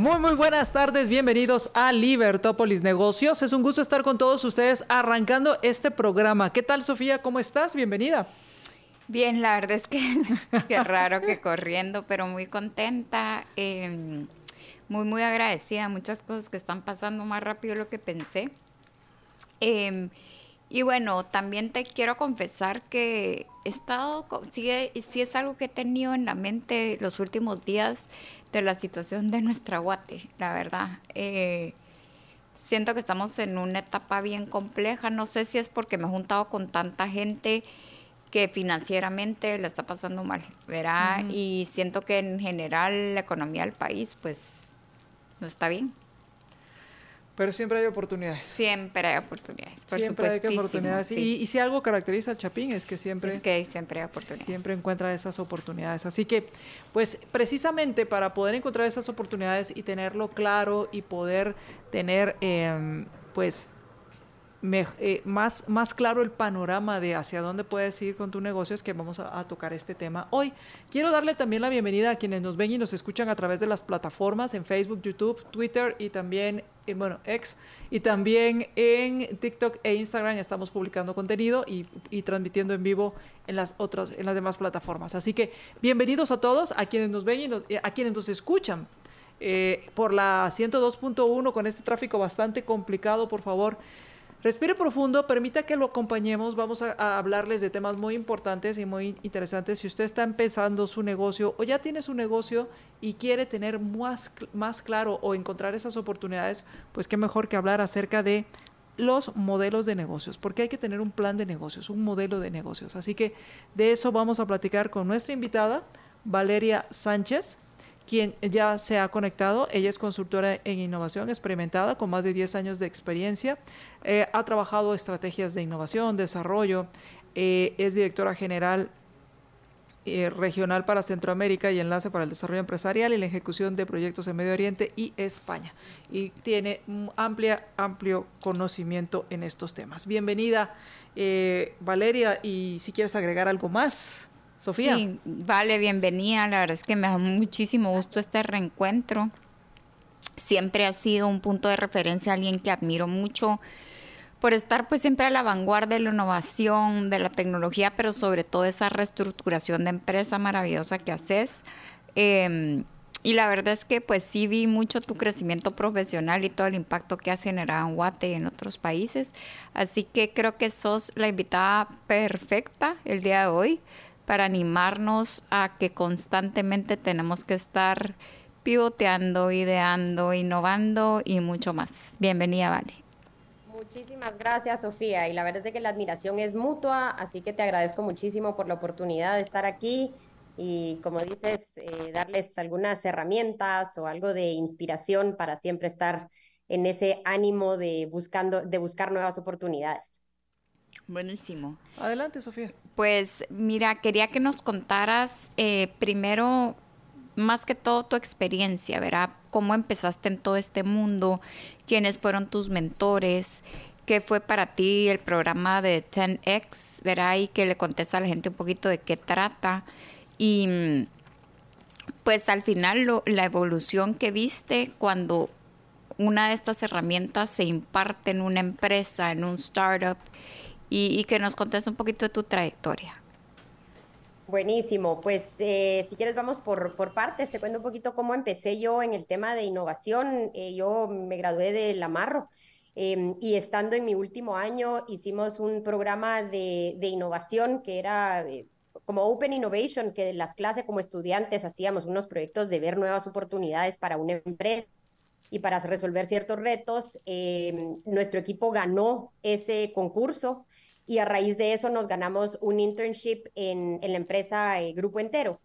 Muy, muy buenas tardes, bienvenidos a Libertópolis Negocios. Es un gusto estar con todos ustedes arrancando este programa. ¿Qué tal, Sofía? ¿Cómo estás? Bienvenida. Bien, la verdad es que qué raro que corriendo, pero muy contenta, eh, muy, muy agradecida. Muchas cosas que están pasando más rápido de lo que pensé. Eh, y bueno, también te quiero confesar que he estado, sí, sí, es algo que he tenido en la mente los últimos días de la situación de nuestra Guate, la verdad. Eh, siento que estamos en una etapa bien compleja, no sé si es porque me he juntado con tanta gente que financieramente la está pasando mal, ¿verdad? Uh -huh. Y siento que en general la economía del país pues no está bien. Pero siempre hay oportunidades. Siempre hay oportunidades, por siempre hay oportunidades. Sí. Y, y, si algo caracteriza al Chapín es que siempre... Es que siempre hay oportunidades. Siempre encuentra esas oportunidades. Así que, pues, precisamente para poder encontrar esas oportunidades y tenerlo claro y poder tener, eh, pues, me, eh, más, más claro el panorama de hacia dónde puedes ir con tu negocio es que vamos a, tocar este tema hoy. Quiero darle también la bienvenida a quienes nos ven y nos escuchan a través de las plataformas en Facebook, YouTube, Twitter y también, en, bueno, y también en TikTok e Instagram estamos publicando contenido y, y transmitiendo en vivo en las otras, en las demás plataformas. Así que bienvenidos a todos, a quienes nos ven y nos, a quienes nos escuchan eh, por la 102.1 con este tráfico bastante complicado, por favor. Respire profundo, permita que lo acompañemos. Vamos a, hablarles de temas muy importantes y muy interesantes. Si usted está empezando su negocio o ya tiene su negocio y quiere tener más, más claro o encontrar esas oportunidades, pues qué mejor que hablar acerca de los modelos de negocios, porque hay que tener un plan de negocios, un modelo de negocios. Así que de eso vamos a platicar con nuestra invitada, Valeria Sánchez quien ya se ha conectado. Ella es consultora en innovación experimentada con más de 10 años de experiencia. Eh, ha trabajado estrategias de innovación, desarrollo, eh, es directora general eh, regional para Centroamérica y enlace para el desarrollo empresarial y la ejecución de proyectos en Medio Oriente y España. Y tiene amplia, amplio conocimiento en estos temas. Bienvenida, Valeria, y si quieres agregar algo más. Sofía. Sí, vale, bienvenida. La verdad es que me da muchísimo gusto este reencuentro. Siempre ha sido un punto de referencia, alguien que admiro mucho por estar pues siempre a la vanguardia de la innovación, de la tecnología, pero sobre todo esa reestructuración de empresa maravillosa que haces. Eh, y la verdad es que pues sí vi mucho tu crecimiento profesional y todo el impacto que has generado en Guate y en otros países. Así que creo que sos la invitada perfecta el día de hoy para animarnos a que constantemente tenemos que estar pivoteando, ideando, innovando y mucho más. Bienvenida, Vale. Muchísimas gracias, Sofía. Y la verdad es que la admiración es mutua, así que te agradezco muchísimo por la oportunidad de estar aquí y, como dices, eh, darles algunas herramientas o algo de inspiración para siempre estar en ese ánimo de, buscando, de buscar nuevas oportunidades. Buenísimo. Adelante, Sofía. Pues mira, quería que nos contaras eh, primero, más que todo, tu experiencia, ¿verdad? ¿Cómo empezaste en todo este mundo? ¿Quiénes fueron tus mentores? ¿Qué fue para ti el programa de 10X? ¿Verdad? Y que le contes a la gente un poquito de qué trata. Y pues al final lo, la evolución que viste cuando una de estas herramientas se imparte en una empresa, en un startup y, y, que nos contes un poquito de tu trayectoria. Buenísimo, pues eh, si quieres vamos por, por, partes, te cuento un poquito cómo empecé yo en el tema de innovación. Eh, yo me gradué de la Marro eh, y estando en mi último año hicimos un programa de, de innovación que era eh, como Open Innovation, que en las clases como estudiantes hacíamos unos proyectos de ver nuevas oportunidades para una empresa y para resolver ciertos retos. Eh, nuestro equipo ganó ese concurso y a raíz de eso nos ganamos un internship en, en la empresa eh, Grupo Entero.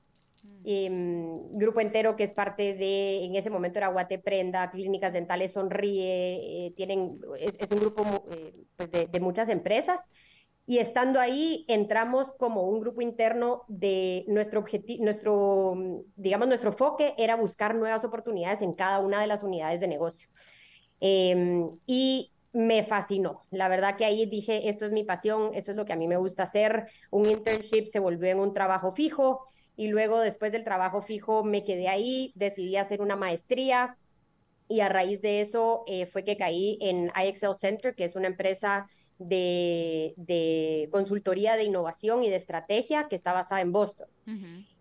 Em, grupo entero que es parte de, en ese momento era Guate Prenda, Clínicas Dentales Sonríe, eh, tienen, es, un grupo eh, pues de, de, muchas empresas. Y estando ahí, entramos como un grupo interno de nuestro objetivo, nuestro, digamos, nuestro enfoque era buscar nuevas oportunidades en cada una de las unidades de negocio. Em, y me fascinó. La verdad que ahí dije, esto es mi pasión, esto es lo que a mí me gusta hacer. Un internship se volvió en un trabajo fijo y luego después del trabajo fijo me quedé ahí, decidí hacer una maestría y a raíz de eso eh, fue que caí en IXL Center, que es una empresa de, de, consultoría de innovación y de estrategia que está basada en Boston.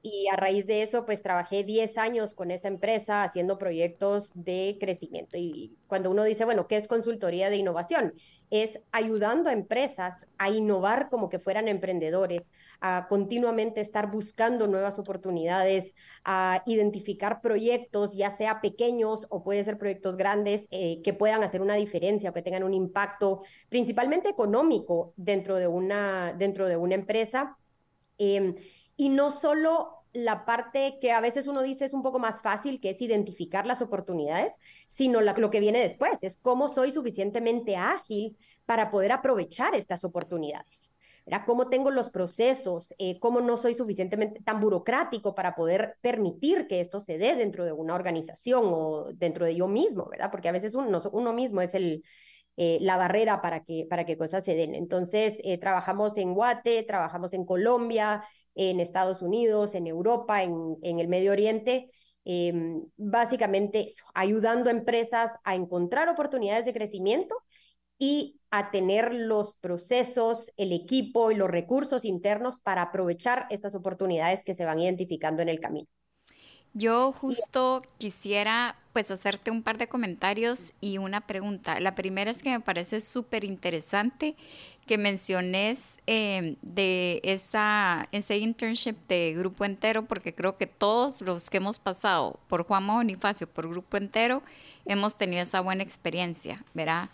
Y a raíz de eso, pues trabajé 10 años con esa empresa haciendo proyectos de crecimiento. Y cuando uno dice, bueno, ¿qué es consultoría de innovación? Es ayudando a empresas a innovar como que fueran emprendedores, a continuamente estar buscando nuevas oportunidades, a identificar proyectos, ya sea pequeños o puede ser proyectos grandes, eh, que puedan hacer una diferencia o que tengan un impacto principalmente económico dentro de una, dentro de una empresa. Em, y no solo la parte que a veces uno dice es un poco más fácil, que es identificar las oportunidades, sino lo que viene después, es cómo soy suficientemente ágil para poder aprovechar estas oportunidades. ¿verdad? ¿Cómo tengo los procesos? Eh, ¿Cómo no soy suficientemente tan burocrático para poder permitir que esto se dé dentro de una organización o dentro de yo mismo, ¿verdad? Porque a veces uno, uno mismo es el, eh, la barrera para que, para que cosas se den. Entonces, eh, trabajamos en Guate, trabajamos en Colombia, en Estados Unidos, en Europa, en, en el Medio Oriente. Em, básicamente ayudando a empresas a encontrar oportunidades de crecimiento y a tener los procesos, el equipo y los recursos internos para aprovechar estas oportunidades que se van identificando en el camino. Yo justo quisiera pues hacerte un par de comentarios y una pregunta. La primera es que me parece súper interesante que menciones eh, de esa, ese internship de grupo entero, porque creo que todos los que hemos pasado por Juan Bonifacio, por grupo entero, hemos tenido esa buena experiencia, ¿verdad?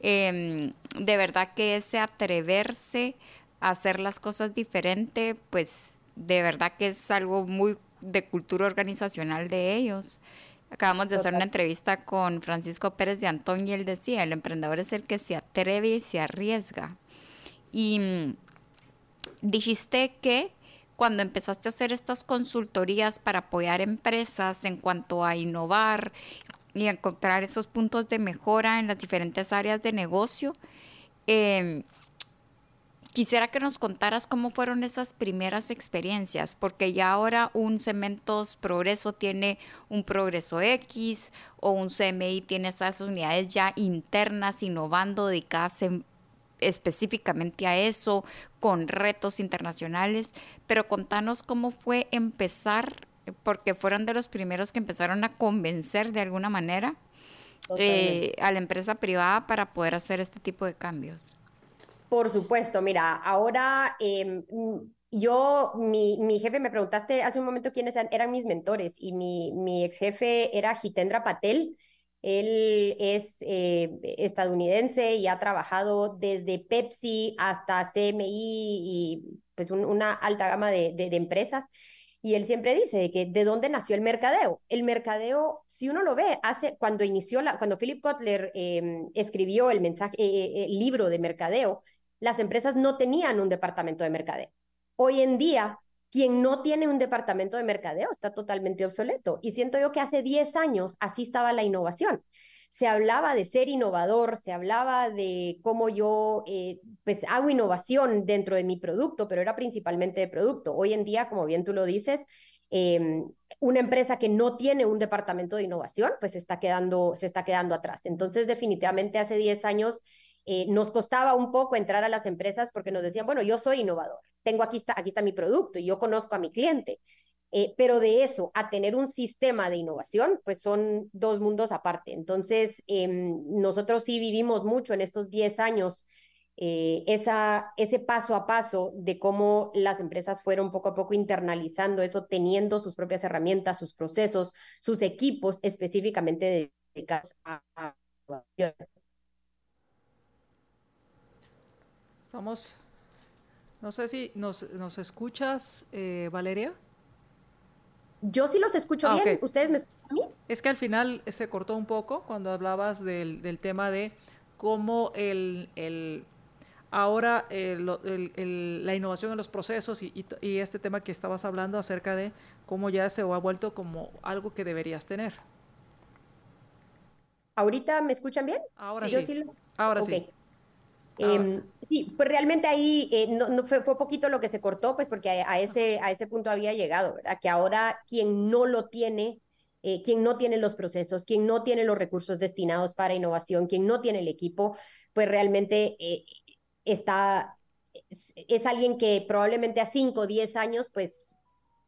Em, de verdad que ese atreverse a hacer las cosas diferente, pues de verdad que es algo muy de cultura organizacional de ellos. Acabamos de hacer una entrevista con Francisco Pérez de Antón y él decía, el emprendedor es el que se atreve y se arriesga. Y mm, dijiste que cuando empezaste a hacer estas consultorías para apoyar empresas en cuanto a innovar y encontrar esos puntos de mejora en las diferentes áreas de negocio, eh, Quisiera que nos contaras cómo fueron esas primeras experiencias, porque ya ahora un Cementos Progreso tiene un Progreso X o un CMI tiene esas unidades ya internas innovando dedicadas específicamente a eso, con retos internacionales, pero contanos cómo fue empezar, porque fueron de los primeros que empezaron a convencer de alguna manera eh, a la empresa privada para poder hacer este tipo de cambios. Por supuesto, mira, ahora em, yo, mi, mi, jefe, me preguntaste hace un momento quiénes eran mis mentores y mi, mi ex jefe era Jitendra Patel. Él es eh, estadounidense y ha trabajado desde Pepsi hasta CMI y pues una alta gama de, de, empresas. Y él siempre dice que de dónde nació el mercadeo. El mercadeo, si uno lo ve, hace cuando inició la, cuando Philip Kotler em, escribió el mensaje, eh, el libro de mercadeo, las empresas no tenían un departamento de mercadeo. Hoy en día, quien no tiene un departamento de mercadeo está totalmente obsoleto. Y siento yo que hace 10 años así estaba la innovación. Se hablaba de ser innovador, se hablaba de cómo yo eh, pues hago innovación dentro de mi producto, pero era principalmente de producto. Hoy en día, como bien tú lo dices, em, una empresa que no tiene un departamento de innovación, pues está quedando, se está quedando atrás. Entonces, definitivamente hace 10 años eh, nos costaba un poco entrar a las empresas porque nos decían, bueno, yo soy innovador, tengo aquí está, aquí está mi producto y yo conozco a mi cliente. Eh, pero de eso a tener un sistema de innovación, pues son dos mundos aparte. Entonces, em, nosotros sí vivimos mucho en estos 10 años eh, esa, ese paso a paso de cómo las empresas fueron poco a poco internalizando eso, teniendo sus propias herramientas, sus procesos, sus equipos específicamente dedicados a, a Estamos, no sé si nos, nos escuchas, eh, Valeria. yo sí los escucho ah, bien. ¿Ustedes me escuchan a mí? Es que al final se cortó un poco cuando hablabas del, del tema de cómo el, el ahora el, la innovación en los procesos y, y, este tema que estabas hablando acerca de cómo ya se ha vuelto como algo que deberías tener. ¿Ahorita me escuchan bien? Ahora sí. Ahora sí. Em, sí, pues realmente ahí eh, no, fue, fue, poquito lo que se cortó, pues porque a, ese, a ese punto había llegado, ¿verdad? Que ahora quien no lo tiene, eh, quien no tiene los procesos, quien no tiene los recursos destinados para innovación, quien no tiene el equipo, pues realmente eh, está, es, alguien que probablemente a 5 o 10 años, pues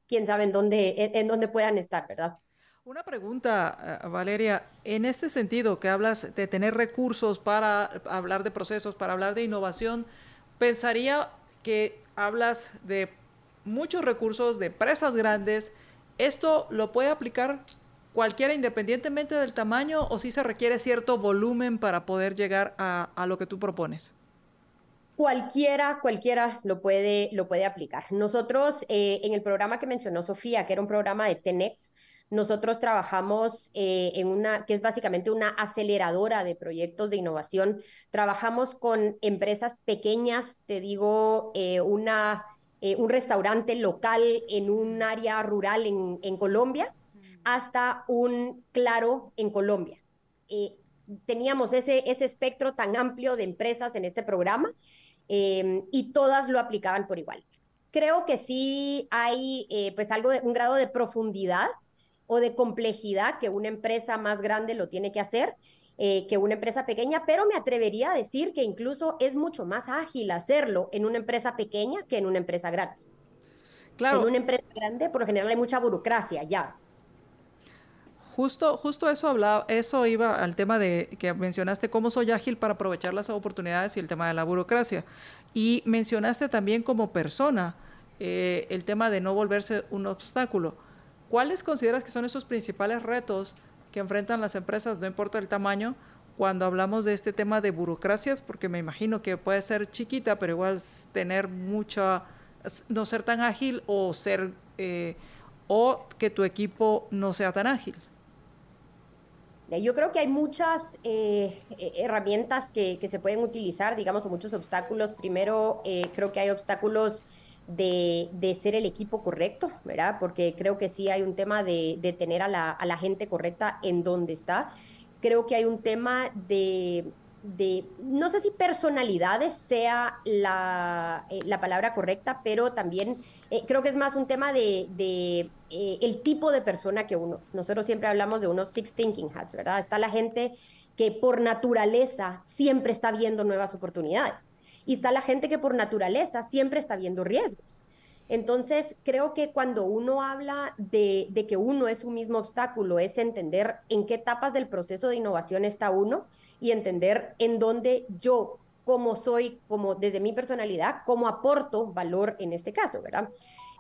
quién sabe en dónde, en dónde puedan estar, ¿verdad? Una pregunta, eh, Valeria, en este sentido que hablas de tener recursos para hablar de procesos, para hablar de innovación, pensaría que hablas de muchos recursos de empresas grandes. ¿Esto lo puede aplicar cualquiera independientemente del tamaño o si se requiere cierto volumen para poder llegar a, lo que tú propones? Cualquiera, cualquiera lo puede, lo puede aplicar. Nosotros eh, en el programa que mencionó Sofía, que era un programa de TENEX, nosotros trabajamos eh, en una, que es básicamente una aceleradora de proyectos de innovación. Trabajamos con empresas pequeñas, te digo, eh, una, eh, un restaurante local en un área rural en, en Colombia, hasta un claro en Colombia. teníamos ese, ese espectro tan amplio de empresas en este programa y todas lo aplicaban por igual. Creo que sí hay pues algo de un grado de profundidad o de complejidad que una empresa más grande lo tiene que hacer. Eh, que una empresa pequeña, pero me atrevería a decir que incluso es mucho más ágil hacerlo en una empresa pequeña que en una empresa grande. Claro. En una empresa grande, por lo general, hay mucha burocracia ya. Justo, justo eso hablaba, eso iba al tema de que mencionaste cómo soy ágil para aprovechar las oportunidades y el tema de la burocracia. Y mencionaste también como persona eh, el tema de no volverse un obstáculo. ¿Cuáles consideras que son esos principales retos que enfrentan las empresas, no importa el tamaño, cuando hablamos de este tema de burocracias? Porque me imagino que puede ser chiquita, pero igual tener mucha, no ser tan ágil o ser, eh, o que tu equipo no sea tan ágil. Yo creo que hay muchas eh, herramientas que, que, se pueden utilizar, digamos, o muchos obstáculos. Primero, eh, creo que hay obstáculos de, ser el equipo correcto, ¿verdad? Porque creo que sí hay un tema de, tener a la, gente correcta en donde está. Creo que hay un tema de, no sé si personalidades sea la, eh, palabra correcta, pero también eh, creo que es más un tema de, eh, el tipo de persona que uno es. Nosotros siempre hablamos de unos six thinking hats, ¿verdad? Está la gente que por naturaleza siempre está viendo nuevas oportunidades y está la gente que por naturaleza siempre está viendo riesgos. Entonces, creo que cuando uno habla de, que uno es un mismo obstáculo, es entender en qué etapas del proceso de innovación está uno y entender en dónde yo, como soy, como desde mi personalidad, cómo aporto valor en este caso, ¿verdad?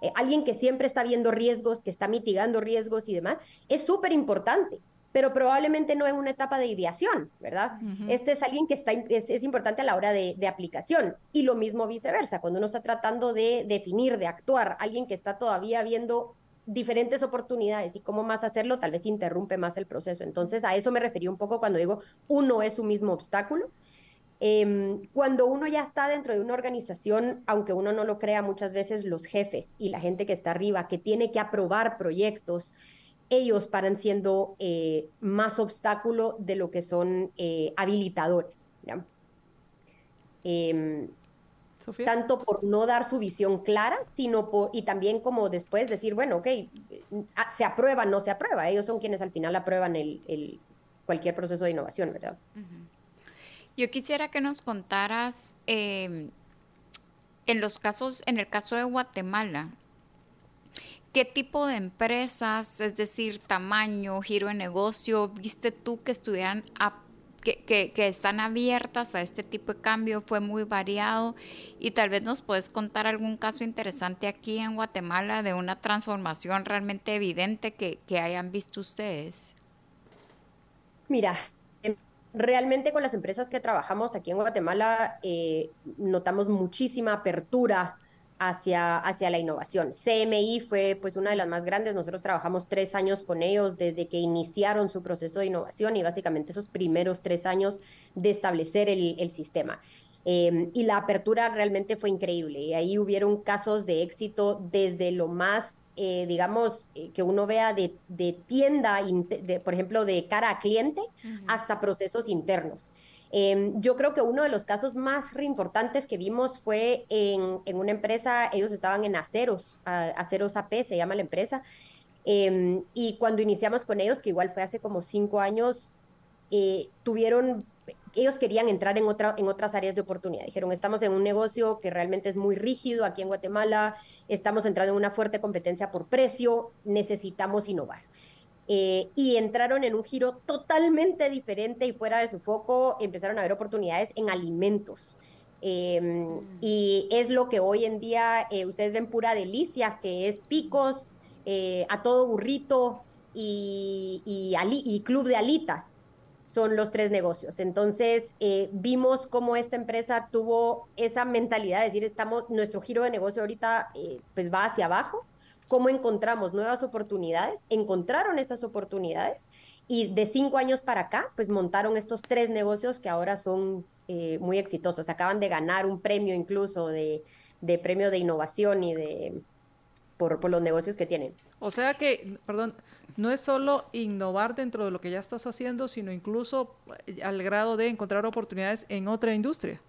Eh, alguien que siempre está viendo riesgos, que está mitigando riesgos y demás, es súper importante pero probablemente no en una etapa de ideación, ¿verdad? Este es alguien que está, es, importante a la hora de, aplicación y lo mismo viceversa, cuando uno está tratando de definir, de actuar, alguien que está todavía viendo diferentes oportunidades y cómo más hacerlo, tal vez interrumpe más el proceso. Entonces, a eso me referí un poco cuando digo uno es un mismo obstáculo. Em, cuando uno ya está dentro de una organización, aunque uno no lo crea, muchas veces los jefes y la gente que está arriba, que tiene que aprobar proyectos, ellos paran siendo eh, más obstáculo de lo que son eh, habilitadores. Em, tanto por no dar su visión clara, sino por, y también como después decir, bueno, ok, se aprueba, no se aprueba. Ellos son quienes al final aprueban el, cualquier proceso de innovación, ¿verdad? Yo quisiera que nos contaras em, en los casos, en el caso de Guatemala, ¿Qué tipo de empresas, es decir, tamaño, giro de negocio, viste tú que estuvieran que, están abiertas a este tipo de cambio? Fue muy variado y tal vez nos puedes contar algún caso interesante aquí en Guatemala de una transformación realmente evidente que, que hayan visto ustedes. Mira, em, realmente con las empresas que trabajamos aquí en Guatemala eh, notamos muchísima apertura hacia, hacia la innovación. CMI fue pues una de las más grandes, nosotros trabajamos tres años con ellos desde que iniciaron su proceso de innovación y básicamente esos primeros tres años de establecer el, el sistema. Em, y la apertura realmente fue increíble. Y ahí hubieron casos de éxito desde lo más, eh, digamos, eh, que uno vea de, de tienda, de, por ejemplo, de cara a cliente, hasta procesos internos. Em, yo creo que uno de los casos más importantes que vimos fue en, una empresa, ellos estaban en aceros, aceros AP se llama la empresa, em, y cuando iniciamos con ellos, que igual fue hace como cinco años, eh, tuvieron ellos querían entrar en, otra, en otras áreas de oportunidad. Dijeron, estamos en un negocio que realmente es muy rígido aquí en Guatemala, estamos entrando en una fuerte competencia por precio, necesitamos innovar. Eh, y entraron en un giro totalmente diferente y fuera de su foco, empezaron a ver oportunidades en alimentos. Em, mm. y es lo que hoy en día eh, ustedes ven pura delicia, que es picos, eh, a todo burrito y, y, y club de alitas son los tres negocios. Entonces, eh, vimos cómo esta empresa tuvo esa mentalidad de decir, estamos, nuestro giro de negocio ahorita eh, pues va hacia abajo, cómo encontramos nuevas oportunidades, encontraron esas oportunidades y de cinco años para acá, pues montaron estos tres negocios que ahora son eh, muy exitosos. Acaban de ganar un premio incluso de, de premio de innovación y de por, por los negocios que tienen. O sea que, perdón, no es solo innovar dentro de lo que ya estás haciendo, sino incluso eh, al grado de encontrar oportunidades en otra industria.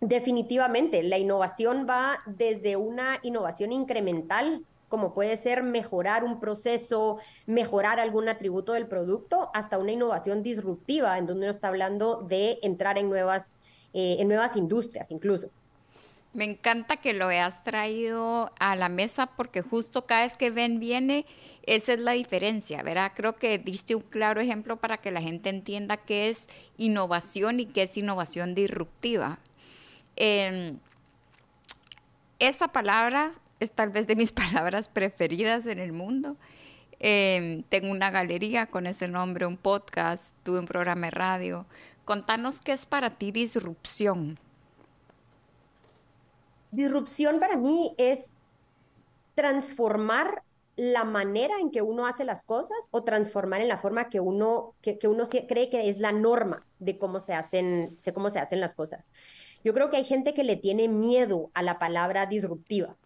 Definitivamente, la innovación va desde una innovación incremental, como puede ser mejorar un proceso, mejorar algún atributo del producto, hasta una innovación disruptiva, en donde uno está hablando de entrar en nuevas, eh, en nuevas industrias incluso. Me encanta que lo hayas traído a la mesa porque justo cada vez que Ben viene, esa es la diferencia, ¿verdad? Creo que diste un claro ejemplo para que la gente entienda qué es innovación y qué es innovación disruptiva. Em, esa palabra es tal vez de mis palabras preferidas en el mundo. Em, tengo una galería con ese nombre, un podcast, tuve un programa de radio. Contanos qué es para ti disrupción. Disrupción para mí es transformar la manera en que uno hace las cosas o transformar en la forma que uno, que, uno cree que es la norma de cómo se, hacen, cómo se hacen las cosas. Yo creo que hay gente que le tiene miedo a la palabra disruptiva.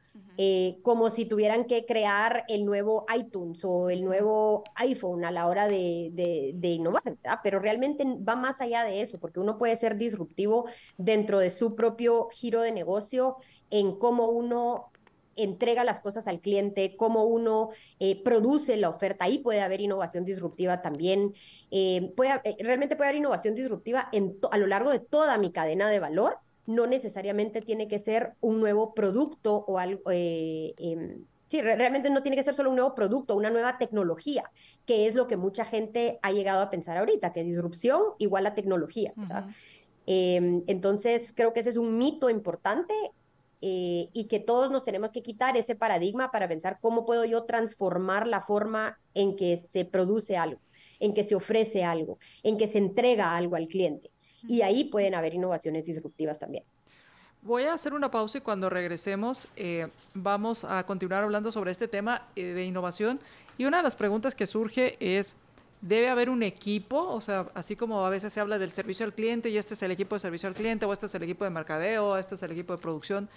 Eh, como si tuvieran que crear el nuevo iTunes o el nuevo iPhone a la hora de, de, innovar, pero realmente va más allá de eso, porque uno puede ser disruptivo dentro de su propio giro de negocio en cómo uno entrega las cosas al cliente, cómo uno eh, produce la oferta. Ahí puede haber innovación disruptiva también. Eh, puede, eh, realmente puede haber innovación disruptiva en a lo largo de toda mi cadena de valor. No necesariamente tiene que ser un nuevo producto o algo. Em, sí, realmente no tiene que ser solo un nuevo producto, una nueva tecnología, que es lo que mucha gente ha llegado a pensar ahorita, que disrupción igual a tecnología. Em, entonces, creo que ese es un mito importante eh, y que todos nos tenemos que quitar ese paradigma para pensar cómo puedo yo transformar la forma en que se produce algo, en que se ofrece algo, en que se entrega algo al cliente. Y ahí pueden haber innovaciones disruptivas también. Voy a hacer una pausa y cuando regresemos eh, vamos a continuar hablando sobre este tema eh, de innovación. Y una de las preguntas que surge es, debe haber un equipo, o sea, así como a veces se habla del servicio al cliente y este es el equipo de servicio al cliente, o este es el equipo de mercadeo, este es el equipo de producción,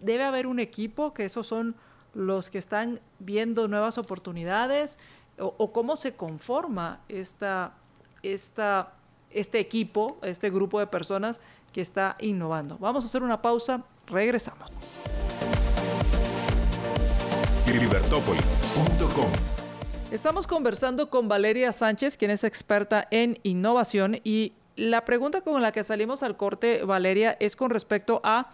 debe haber un equipo que esos son los que están viendo nuevas oportunidades, o, cómo se conforma esta, esta, este equipo, este grupo de personas que está innovando. Vamos a hacer una pausa, regresamos. Estamos conversando con Valeria Sánchez, quien es experta en innovación y la pregunta con la que salimos al corte, Valeria, es con respecto a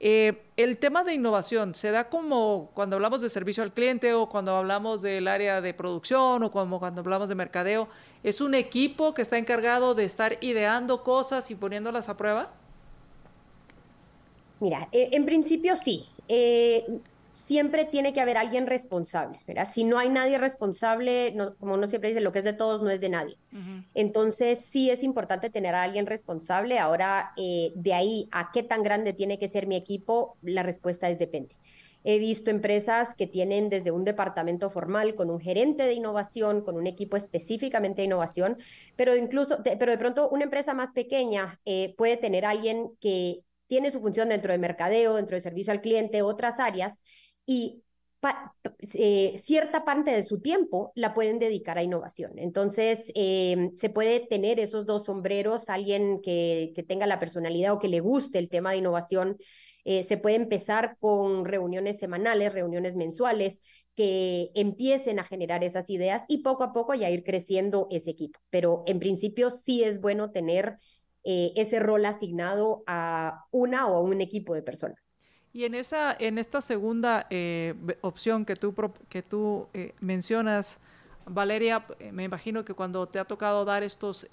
eh, el tema de innovación. ¿Se da como cuando hablamos de servicio al cliente o cuando hablamos del área de producción o cuando hablamos de mercadeo? ¿Es un equipo que está encargado de estar ideando cosas y poniéndolas a prueba? Mira, eh, en principio sí. Eh, siempre tiene que haber alguien responsable, ¿verdad? Si no hay nadie responsable, como uno siempre dice, lo que es de todos no es de nadie. Entonces, sí es importante tener a alguien responsable. Ahora, eh, de ahí a qué tan grande tiene que ser mi equipo, la respuesta es depende. He visto empresas que tienen desde un departamento formal con un gerente de innovación, con un equipo específicamente de innovación, pero incluso, pero de pronto una empresa más pequeña eh, puede tener alguien que tiene su función dentro de mercadeo, dentro de servicio al cliente, otras áreas, y eh, cierta parte de su tiempo la pueden dedicar a innovación. Entonces, em, se puede tener esos dos sombreros, alguien que, tenga la personalidad o que le guste el tema de innovación. Eh, se puede empezar con reuniones semanales, reuniones mensuales, que empiecen a generar esas ideas y poco a poco ya ir creciendo ese equipo. Pero en principio sí es bueno tener eh, ese rol asignado a una o a un equipo de personas. Y en, esa, en esta segunda eh, opción que tú, que tú eh, mencionas, Valeria, eh, me imagino que cuando te ha tocado dar, estos,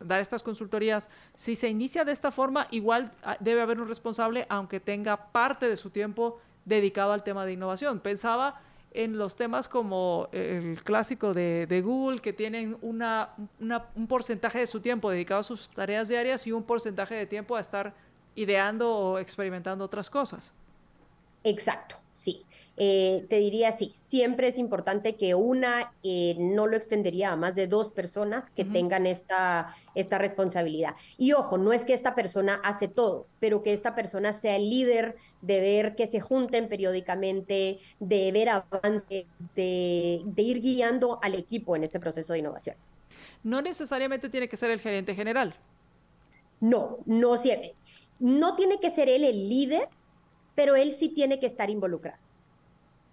dar estas consultorías, si se inicia de esta forma, igual ah, debe haber un responsable, aunque tenga parte de su tiempo dedicado al tema de innovación. Pensaba en los temas como el clásico de, de Google, que tienen una, un porcentaje de su tiempo dedicado a sus tareas diarias y un porcentaje de tiempo a estar ideando o experimentando otras cosas. Exacto, sí. Eh, te diría sí, siempre es importante que una eh, no lo extendería a más de dos personas que tengan esta, esta responsabilidad. Y ojo, no es que esta persona hace todo, pero que esta persona sea el líder de ver que se junten periódicamente, de ver avance, de, de ir guiando al equipo en este proceso de innovación. No necesariamente tiene que ser el gerente general. No, no siempre. No tiene que ser él el líder, pero él sí tiene que estar involucrado.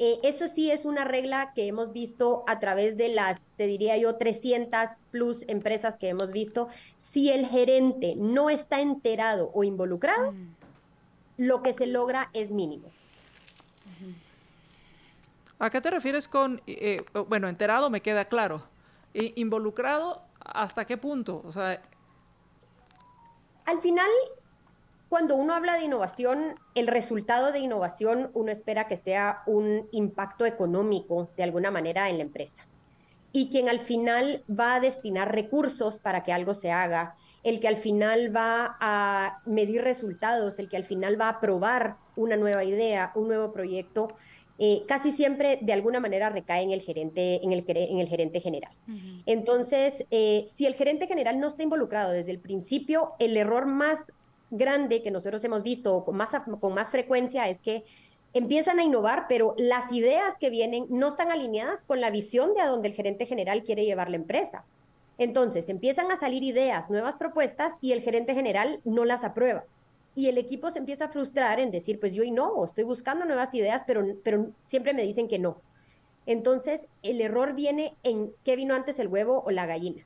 Eh, eso sí es una regla que hemos visto a través de las, te diría yo, 300 plus empresas que hemos visto. Si el gerente no está enterado o involucrado, mm. lo que se logra es mínimo. ¿A qué te refieres con, eh, bueno, enterado me queda claro, involucrado hasta qué punto? O sea, al final cuando uno habla de innovación, el resultado de innovación uno espera que sea un impacto económico de alguna manera en la empresa. Y quien al final va a destinar recursos para que algo se haga, el que al final va a medir resultados, el que al final va a aprobar una nueva idea, un nuevo proyecto, eh, casi siempre de alguna manera recae en el gerente, en el, en el gerente general. Entonces, eh, si el gerente general no está involucrado desde el principio, el error más grande que nosotros hemos visto con más, con más frecuencia es que empiezan a innovar, pero las ideas que vienen no están alineadas con la visión de a donde el gerente general quiere llevar la empresa. Entonces, empiezan a salir ideas, nuevas propuestas y el gerente general no las aprueba. Y el equipo se empieza a frustrar en decir, pues yo no, estoy buscando nuevas ideas, pero, pero siempre me dicen que no. Entonces, el error viene en qué vino antes el huevo o la gallina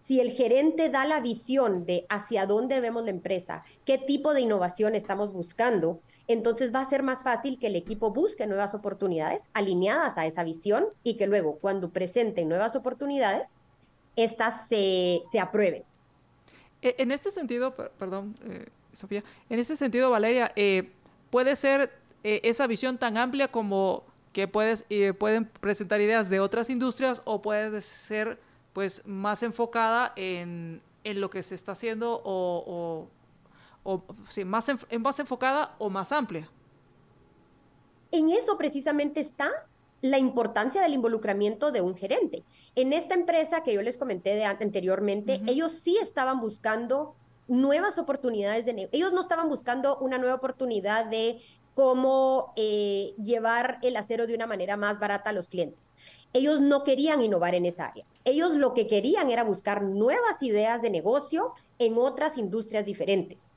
si el gerente da la visión de hacia dónde vemos la empresa, qué tipo de innovación estamos buscando, entonces va a ser más fácil que el equipo busque nuevas oportunidades alineadas a esa visión y que luego cuando presenten nuevas oportunidades, estas se, aprueben. E, en este sentido, perdón, eh, Sofía, en este sentido, Valeria, eh, puede ser eh, esa visión tan amplia como que puedes, pueden presentar ideas de otras industrias o puede ser pues más enfocada en, lo que se está haciendo o, sí, más, en, más enfocada o más amplia. En eso precisamente está la importancia del involucramiento de un gerente. En esta empresa que yo les comenté de anteriormente, ellos sí estaban buscando nuevas oportunidades de negocio. Ellos no estaban buscando una nueva oportunidad de cómo eh, llevar el acero de una manera más barata a los clientes. Ellos no querían innovar en esa área. Ellos lo que querían era buscar nuevas ideas de negocio en otras industrias diferentes.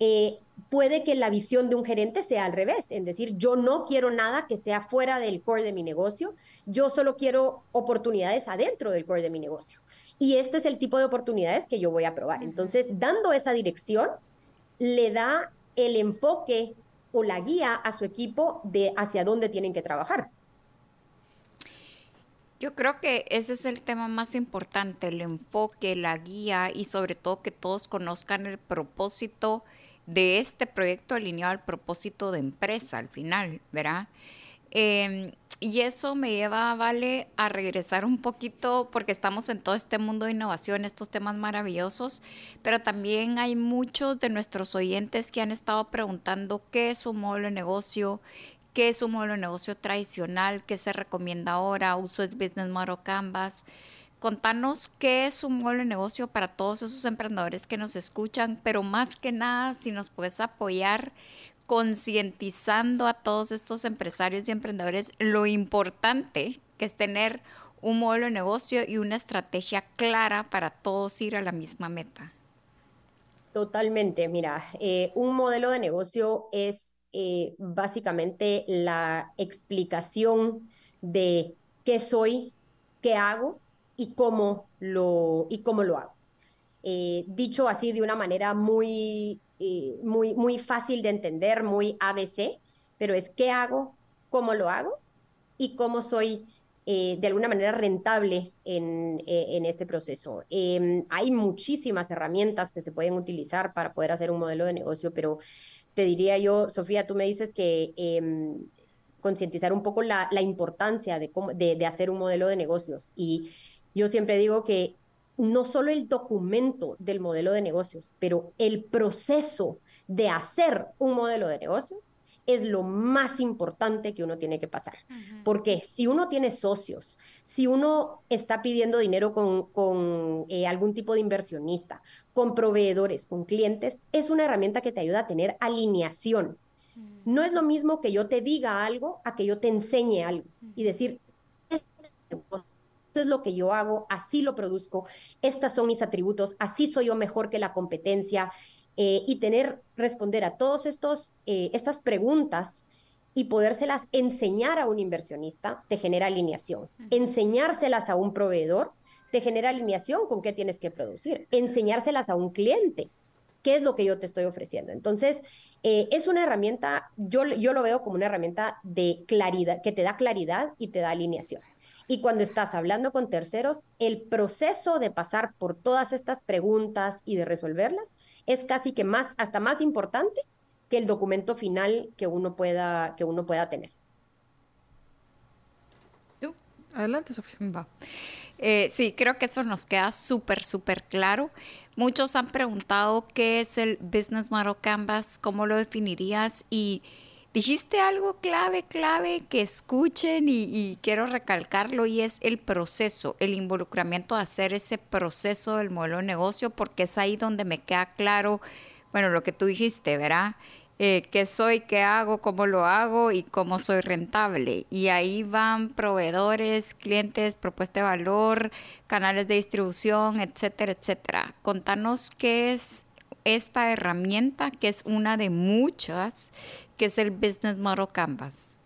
Eh, puede que la visión de un gerente sea al revés, es decir, yo no quiero nada que sea fuera del core de mi negocio, yo solo quiero oportunidades adentro del core de mi negocio. Y este es el tipo de oportunidades que yo voy a probar. Entonces, dando esa dirección, le da el enfoque o la guía a su equipo de hacia dónde tienen que trabajar. Yo creo que ese es el tema más importante, el enfoque, la guía y sobre todo que todos conozcan el propósito de este proyecto alineado al propósito de empresa al final, ¿verdad? Em, y eso me lleva, Vale, a regresar un poquito, porque estamos en todo este mundo de innovación, estos temas maravillosos, pero también hay muchos de nuestros oyentes que han estado preguntando qué es un modelo de negocio, qué es un modelo de negocio tradicional, qué se recomienda ahora, uso de Business Model Canvas. Contanos qué es un modelo de negocio para todos esos emprendedores que nos escuchan, pero más que nada, si nos puedes apoyar concientizando a todos estos empresarios y emprendedores lo importante que es tener un modelo de negocio y una estrategia clara para todos ir a la misma meta. Totalmente, mira, eh, un modelo de negocio es eh, básicamente la explicación de qué soy, qué hago y cómo lo, y cómo lo hago. Eh, dicho así de una manera muy muy, muy fácil de entender, muy ABC, pero es qué hago, cómo lo hago y cómo soy eh, de alguna manera rentable en, eh, este proceso. Em, hay muchísimas herramientas que se pueden utilizar para poder hacer un modelo de negocio, pero te diría yo, Sofía, tú me dices que em, concientizar un poco la, importancia de, de hacer un modelo de negocios. Y yo siempre digo que no solo el documento del modelo de negocios, pero el proceso de hacer un modelo de negocios es lo más importante que uno tiene que pasar. Porque si uno tiene socios, si uno está pidiendo dinero con, eh, algún tipo de inversionista, con proveedores, con clientes, es una herramienta que te ayuda a tener alineación. No es lo mismo que yo te diga algo a que yo te enseñe algo y decir, es lo que yo hago, así lo produzco, estas son mis atributos, así soy yo mejor que la competencia. Eh, y tener, responder a todas eh, estas preguntas y podérselas enseñar a un inversionista te genera alineación. Enseñárselas a un proveedor te genera alineación con qué tienes que producir. Enseñárselas a un cliente, qué es lo que yo te estoy ofreciendo. Entonces, eh, es una herramienta, yo, yo lo veo como una herramienta de claridad, que te da claridad y te da alineación. Y cuando estás hablando con terceros, el proceso de pasar por todas estas preguntas y de resolverlas es casi que más, hasta más importante que el documento final que uno pueda, que uno pueda tener. ¿Tú? Adelante, Sofía. Va. Eh, sí, creo que eso nos queda súper, súper claro. Muchos han preguntado qué es el Business Model Canvas, cómo lo definirías y Dijiste algo clave, clave que escuchen y, quiero recalcarlo y es el proceso, el involucramiento de hacer ese proceso del modelo de negocio porque es ahí donde me queda claro, bueno, lo que tú dijiste, ¿verdad? Eh, qué soy, qué hago, cómo lo hago y cómo soy rentable. Y ahí van proveedores, clientes, propuesta de valor, canales de distribución, etcétera, etcétera. Contanos qué es esta herramienta, que es una de muchas que es el Business Model Canvas?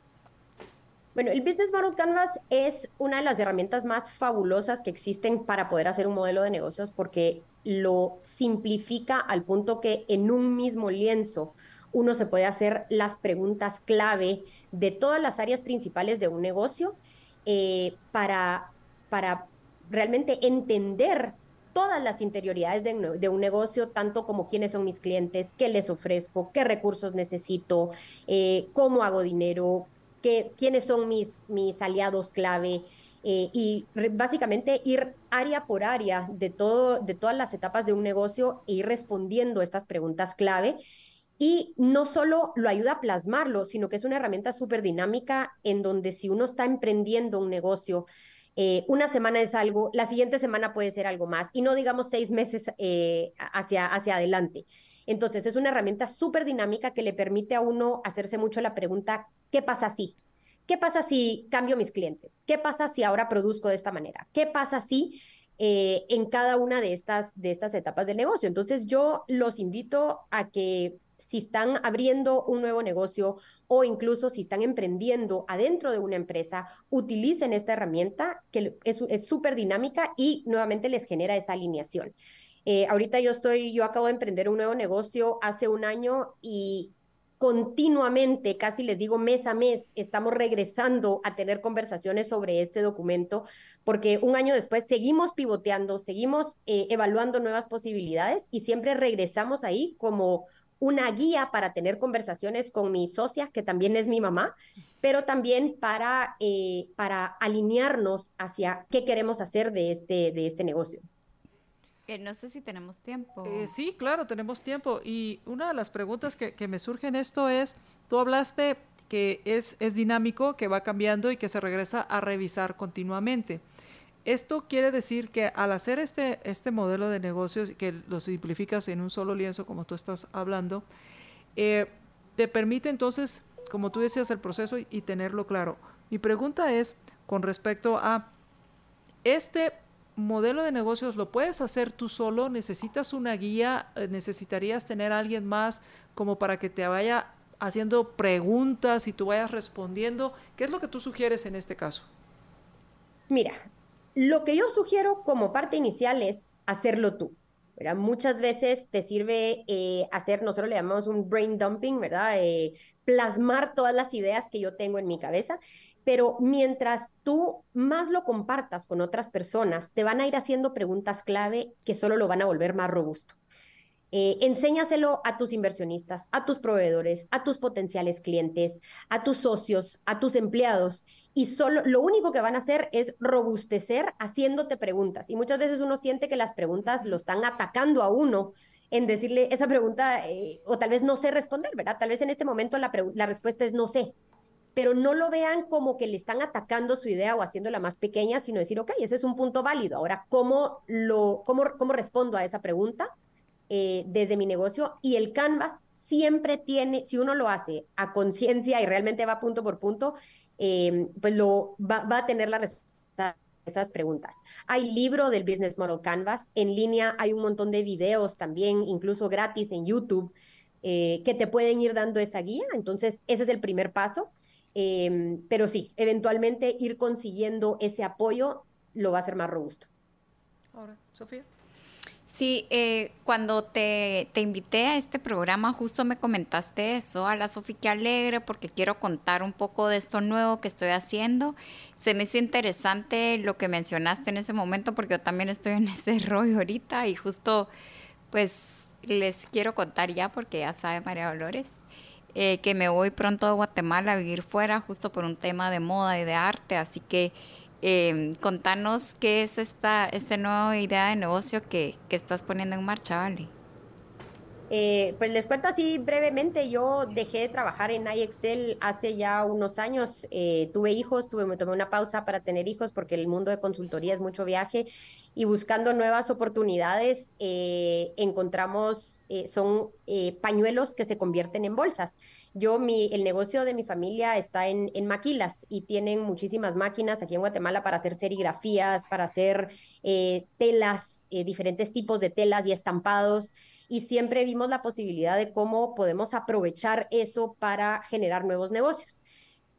Bueno, el Business Model Canvas es una de las herramientas más fabulosas que existen para poder hacer un modelo de negocios porque lo simplifica al punto que en un mismo lienzo uno se puede hacer las preguntas clave de todas las áreas principales de un negocio eh, para, para realmente entender todas las interioridades de, un negocio, tanto como quiénes son mis clientes, qué les ofrezco, qué recursos necesito, eh, cómo hago dinero, qué, quiénes son mis, mis aliados clave. Eh, y básicamente ir área por área de, todo, de todas las etapas de un negocio e ir respondiendo estas preguntas clave. Y no solo lo ayuda a plasmarlo, sino que es una herramienta súper dinámica en donde si uno está emprendiendo un negocio, eh, una semana es algo, la siguiente semana puede ser algo más y no digamos seis meses eh, hacia, hacia adelante. Entonces es una herramienta súper dinámica que le permite a uno hacerse mucho la pregunta, ¿qué pasa si? ¿Qué pasa si cambio mis clientes? ¿Qué pasa si ahora produzco de esta manera? ¿Qué pasa si eh, en cada una de estas, de estas etapas del negocio? Entonces yo los invito a que si están abriendo un nuevo negocio o incluso si están emprendiendo adentro de una empresa, utilicen esta herramienta que es súper dinámica y nuevamente les genera esa alineación. Eh, ahorita yo estoy, yo acabo de emprender un nuevo negocio hace un año y continuamente, casi les digo mes a mes, estamos regresando a tener conversaciones sobre este documento, porque un año después seguimos pivoteando, seguimos eh, evaluando nuevas posibilidades y siempre regresamos ahí como una guía para tener conversaciones con mi socia, que también es mi mamá, pero también para, eh, para alinearnos hacia qué queremos hacer de este, de este negocio. Eh, no sé si tenemos tiempo. Eh, sí, claro, tenemos tiempo. Y una de las preguntas que, que me surge en esto es, tú hablaste que es, es dinámico, que va cambiando y que se regresa a revisar continuamente. Esto quiere decir que al hacer este, este modelo de negocios, que lo simplificas en un solo lienzo, como tú estás hablando, eh, te permite entonces, como tú decías, el proceso y, tenerlo claro. Mi pregunta es con respecto a este modelo de negocios, ¿lo puedes hacer tú solo? ¿Necesitas una guía? Eh, ¿Necesitarías tener alguien más como para que te vaya haciendo preguntas y tú vayas respondiendo? ¿Qué es lo que tú sugieres en este caso? Mira, lo que yo sugiero como parte inicial es hacerlo tú. ¿verdad? Muchas veces te sirve eh, hacer, nosotros le llamamos un brain dumping, ¿verdad? Eh, plasmar todas las ideas que yo tengo en mi cabeza, pero mientras tú más lo compartas con otras personas, te van a ir haciendo preguntas clave que solo lo van a volver más robusto. Eh, enséñaselo a tus inversionistas, a tus proveedores, a tus potenciales clientes, a tus socios, a tus empleados. Y solo lo único que van a hacer es robustecer haciéndote preguntas. Y muchas veces uno siente que las preguntas lo están atacando a uno en decirle esa pregunta, eh, o tal vez no sé responder, ¿verdad? Tal vez en este momento la, respuesta es no sé pero no lo vean como que le están atacando su idea o haciéndola más pequeña, sino decir, ok, ese es un punto válido. Ahora, ¿cómo, lo, cómo, cómo respondo a esa pregunta? Eh, desde mi negocio y el Canvas siempre tiene, si uno lo hace a conciencia y realmente va punto por punto, eh, pues lo va, a tener la respuesta esas preguntas. Hay libro del Business Model Canvas, en línea hay un montón de videos también, incluso gratis en YouTube, eh, que te pueden ir dando esa guía. Entonces, ese es el primer paso. pero sí, eventualmente ir consiguiendo ese apoyo lo va a hacer más robusto. Ahora, Sofía. Sí, eh, cuando te, te, invité a este programa, justo me comentaste eso, a la Sofía, que alegre, porque quiero contar un poco de esto nuevo que estoy haciendo. Se me hizo interesante lo que mencionaste en ese momento, porque yo también estoy en ese rollo ahorita y justo, pues, les quiero contar ya, porque ya sabe María Dolores, eh, que me voy pronto a Guatemala a vivir fuera, justo por un tema de moda y de arte, así que eh, contanos qué es esta, esta nueva idea de negocio que, que estás poniendo en marcha, ¿vale? Eh, pues les cuento así brevemente, yo dejé de trabajar en iExcel hace ya unos años, eh, tuve hijos, tuve, me tomé una pausa para tener hijos porque el mundo de consultoría es mucho viaje y buscando nuevas oportunidades eh, encontramos, son pañuelos que se convierten en bolsas. Yo, mi, el negocio de mi familia está en, en maquilas y tienen muchísimas máquinas aquí en Guatemala para hacer serigrafías, para hacer telas, diferentes tipos de telas y estampados y siempre vimos la posibilidad de cómo podemos aprovechar eso para generar nuevos negocios.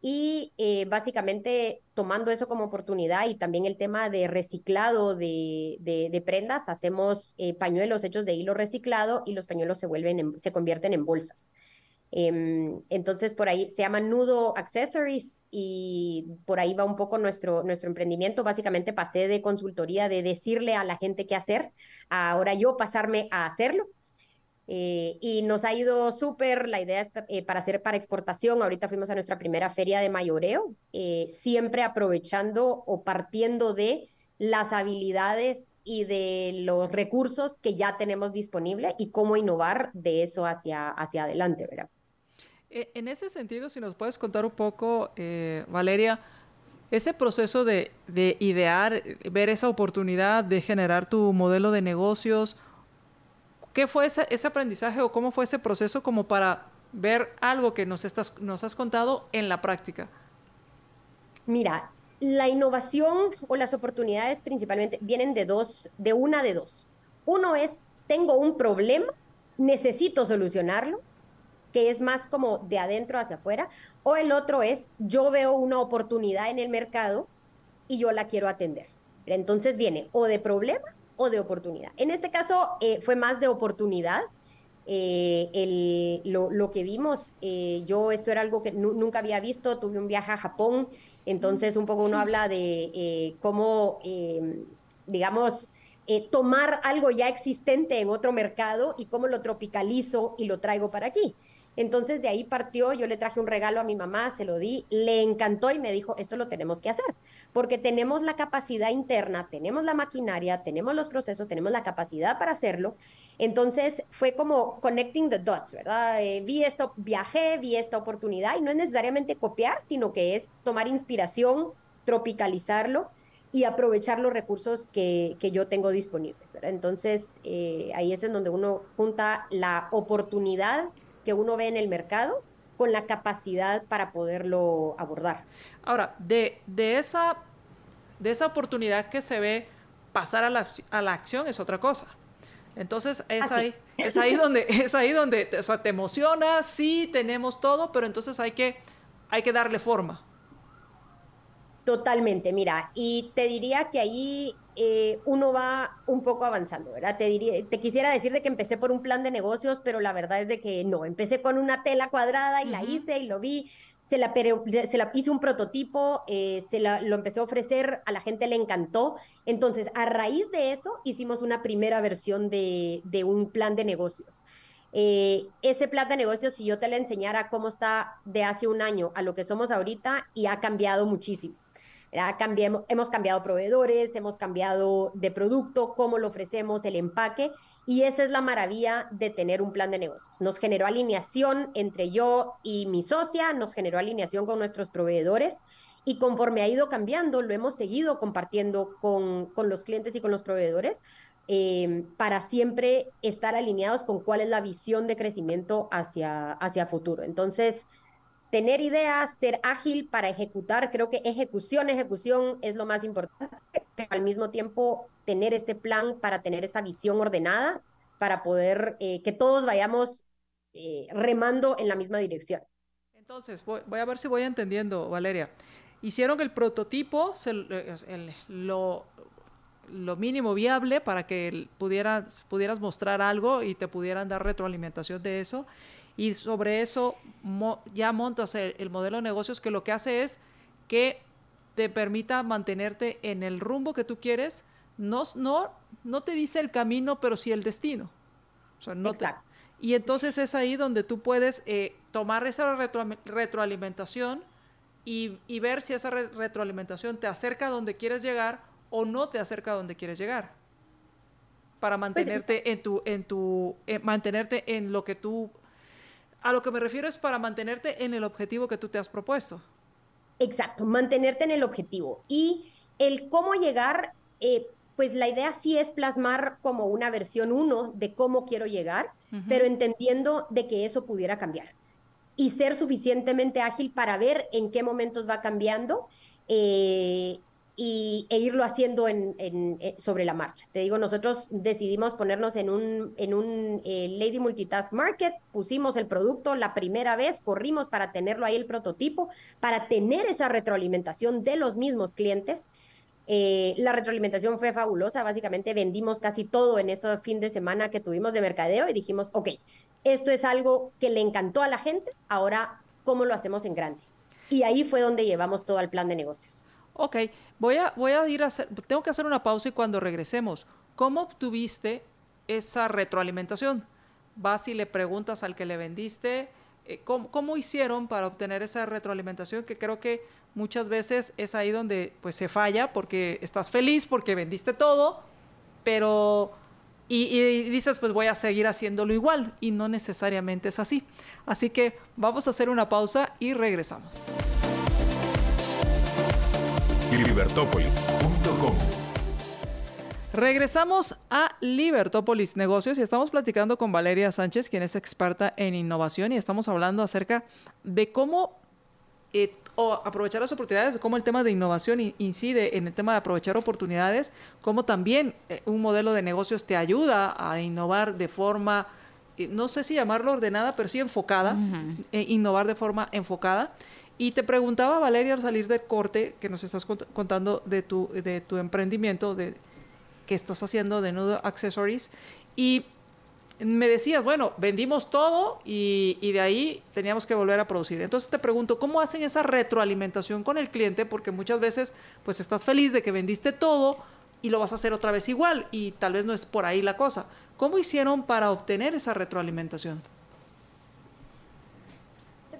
Y eh, básicamente tomando eso como oportunidad y también el tema de reciclado de, de, prendas, hacemos eh, pañuelos hechos de hilo reciclado y los pañuelos se, vuelven se convierten en bolsas. Em, entonces, por ahí se llama Nudo Accessories y por ahí va un poco nuestro, nuestro emprendimiento. Básicamente pasé de consultoría de decirle a la gente qué hacer, ahora yo pasarme a hacerlo. Eh, y nos ha ido súper, la idea es eh, para hacer para exportación, ahorita fuimos a nuestra primera feria de mayoreo, eh, siempre aprovechando o partiendo de las habilidades y de los recursos que ya tenemos disponible y cómo innovar de eso hacia, hacia adelante, ¿verdad? E, en ese sentido, si nos puedes contar un poco, Valeria, ese proceso de, de idear, ver esa oportunidad de generar tu modelo de negocios, ¿Qué fue ese, aprendizaje o cómo fue ese proceso como para ver algo que nos, nos has contado en la práctica? Mira, la innovación o las oportunidades principalmente vienen de dos, de una de dos. Uno es, tengo un problema, necesito solucionarlo, que es más como de adentro hacia afuera, o el otro es, yo veo una oportunidad en el mercado y yo la quiero atender. Entonces viene o de problema o de oportunidad. En este caso eh, fue más de oportunidad. Eh, lo, que vimos, eh, yo esto era algo que nunca había visto, tuve un viaje a Japón, entonces un poco uno habla de cómo, digamos, tomar algo ya existente en otro mercado y cómo lo tropicalizo y lo traigo para aquí. Entonces de ahí partió, yo le traje un regalo a mi mamá, se lo di, le encantó y me dijo, esto lo tenemos que hacer, porque tenemos la capacidad interna, tenemos la maquinaria, tenemos los procesos, tenemos la capacidad para hacerlo. Entonces fue como connecting the dots, ¿verdad? Eh, vi esto, viajé, vi esta oportunidad y no es necesariamente copiar, sino que es tomar inspiración, tropicalizarlo y aprovechar los recursos que, que yo tengo disponibles. ¿verdad? Entonces, eh, ahí es en donde uno junta la oportunidad que uno ve en el mercado con la capacidad para poderlo abordar. Ahora, de, de, esa, de esa oportunidad que se ve pasar a la, a la acción es otra cosa. Entonces es ahí, es ahí donde, es ahí donde o sea, te emociona, sí, tenemos todo, pero entonces hay que, hay que darle forma. Totalmente, mira, y te diría que ahí eh, uno va un poco avanzando, ¿verdad? Te, diría, te quisiera decir de que empecé por un plan de negocios, pero la verdad es de que no, empecé con una tela cuadrada y la hice y lo vi, se la, se la hice un prototipo, eh, se la, lo empecé a ofrecer, a la gente le encantó. Entonces, a raíz de eso, hicimos una primera versión de, de un plan de negocios. Eh, ese plan de negocios, si yo te le enseñara cómo está de hace un año a lo que somos ahorita, y ha cambiado muchísimo hemos cambiado proveedores, hemos cambiado de producto, cómo lo ofrecemos, el empaque, y esa es la maravilla de tener un plan de negocios. Nos generó alineación entre yo y mi socia, nos generó alineación con nuestros proveedores, y conforme ha ido cambiando, lo hemos seguido compartiendo con, con los clientes y con los proveedores. Eh, para siempre estar alineados con cuál es la visión de crecimiento hacia, hacia futuro. Entonces, tener ideas, ser ágil para ejecutar. Creo que ejecución, ejecución es lo más importante, pero al mismo tiempo tener este plan para tener esa visión ordenada, para poder eh, que todos vayamos eh, remando en la misma dirección. Entonces, voy, a ver si voy entendiendo, Valeria. Hicieron el prototipo, lo, lo mínimo viable para que pudieras, pudieras mostrar algo y te pudieran dar retroalimentación de eso y sobre eso ya montas el, modelo de negocios que lo que hace es que te permita mantenerte en el rumbo que tú quieres. No, no, no te dice el camino, pero sí el destino. Exacto. y entonces es ahí donde tú puedes eh, tomar esa retroalimentación y, y, ver si esa retroalimentación te acerca a donde quieres llegar o no te acerca a donde quieres llegar para pues, mantenerte en tu en tu eh, mantenerte en lo que tú a lo que me refiero es para mantenerte en el objetivo que tú te has propuesto. Exacto, mantenerte en el objetivo. Y el cómo llegar, eh, pues la idea sí es plasmar como una versión uno de cómo quiero llegar, pero entendiendo de que eso pudiera cambiar y ser suficientemente ágil para ver en qué momentos va cambiando eh, y, e irlo haciendo en, eh, sobre la marcha. Te digo, nosotros decidimos ponernos en un, en un eh, Lady Multitask Market, pusimos el producto la primera vez, corrimos para tenerlo ahí el prototipo, para tener esa retroalimentación de los mismos clientes. Eh, la retroalimentación fue fabulosa, básicamente vendimos casi todo en ese fin de semana que tuvimos de mercadeo y dijimos, ok, esto es algo que le encantó a la gente, ahora, ¿cómo lo hacemos en grande? Y ahí fue donde llevamos todo al plan de negocios. Ok, voy a, voy a ir a hacer, tengo que hacer una pausa y cuando regresemos, ¿cómo obtuviste esa retroalimentación? Vas y le preguntas al que le vendiste, eh, ¿cómo, hicieron para obtener esa retroalimentación? Que creo que muchas veces es ahí donde pues se falla porque estás feliz porque vendiste todo, pero... Y, y, dices, pues voy a seguir haciéndolo igual y no necesariamente es así. Así que vamos a hacer una pausa y regresamos libertópolis.com. Regresamos a Libertópolis Negocios y estamos platicando con Valeria Sánchez, quien es experta en innovación, y estamos hablando acerca de cómo eh, aprovechar las oportunidades, cómo el tema de innovación incide en el tema de aprovechar oportunidades, cómo también eh, un modelo de negocios te ayuda a innovar de forma, eh, no sé si llamarlo ordenada, pero sí enfocada, innovar de forma enfocada. Y te preguntaba, Valeria, al salir del corte, que nos estás contando de tu, de tu emprendimiento, de que estás haciendo de Nudo Accessories, y me decías, bueno, vendimos todo y, y, de ahí teníamos que volver a producir. Entonces te pregunto, ¿cómo hacen esa retroalimentación con el cliente? Porque muchas veces, pues estás feliz de que vendiste todo, y lo vas a hacer otra vez igual y tal vez no es por ahí la cosa. ¿Cómo hicieron para obtener esa retroalimentación?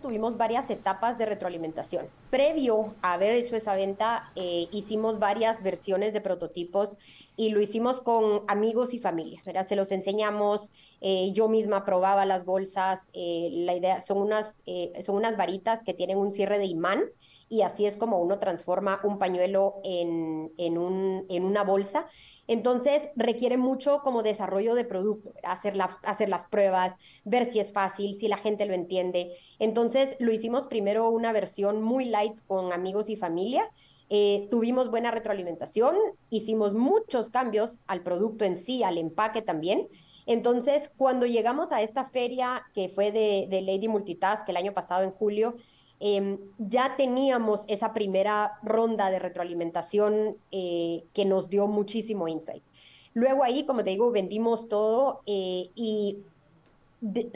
Tuvimos varias etapas de retroalimentación. Previo a haber hecho esa venta, eh, hicimos varias versiones de prototipos y lo hicimos con amigos y familia. Se los enseñamos, eh, yo misma probaba las bolsas. Eh, la idea son unas, son unas varitas que tienen un cierre de imán y así es como uno transforma un pañuelo en, en, un, en una bolsa. Entonces requiere mucho como desarrollo de producto, hacer, hacer las pruebas, ver si es fácil, si la gente lo entiende. Entonces lo hicimos primero una versión muy light con amigos y familia. Eh, tuvimos buena retroalimentación, hicimos muchos cambios al producto en sí, al empaque también. Entonces, cuando llegamos a esta feria que fue de, de Lady Multitask el año pasado en julio, Em, ya teníamos esa primera ronda de retroalimentación eh, que nos dio muchísimo insight. Luego ahí, como te digo, vendimos todo eh, y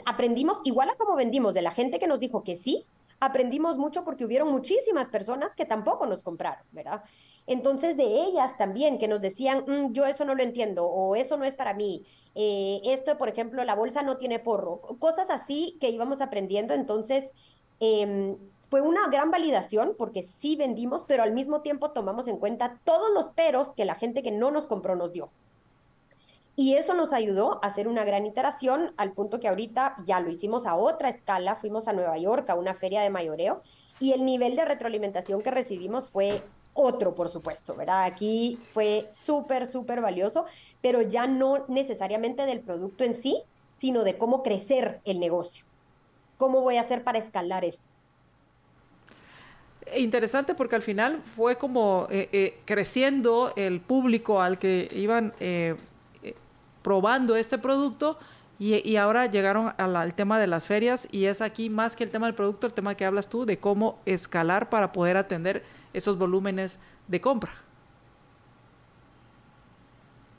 aprendimos, igual a como vendimos de la gente que nos dijo que sí, aprendimos mucho porque hubieron muchísimas personas que tampoco nos compraron, ¿verdad? Entonces, de ellas también que nos decían, mm, yo eso no lo entiendo, o eso no es para mí, eh, esto, por ejemplo, la bolsa no tiene forro, cosas así que íbamos aprendiendo. Entonces, eh, fue una gran validación porque sí vendimos, pero al mismo tiempo tomamos en cuenta todos los peros que la gente que no nos compró nos dio. Y eso nos ayudó a hacer una gran iteración al punto que ahorita ya lo hicimos a otra escala, fuimos a Nueva York a una feria de mayoreo y el nivel de retroalimentación que recibimos fue otro, por supuesto, ¿verdad? Aquí fue súper, súper valioso, pero ya no necesariamente del producto en sí, sino de cómo crecer el negocio. ¿Cómo voy a hacer para escalar esto? Interesante porque al final fue como eh, eh, creciendo el público al que iban eh, probando este producto y, ahora llegaron al tema de las ferias y es aquí más que el tema del producto, el tema que hablas tú de cómo escalar para poder atender esos volúmenes de compra.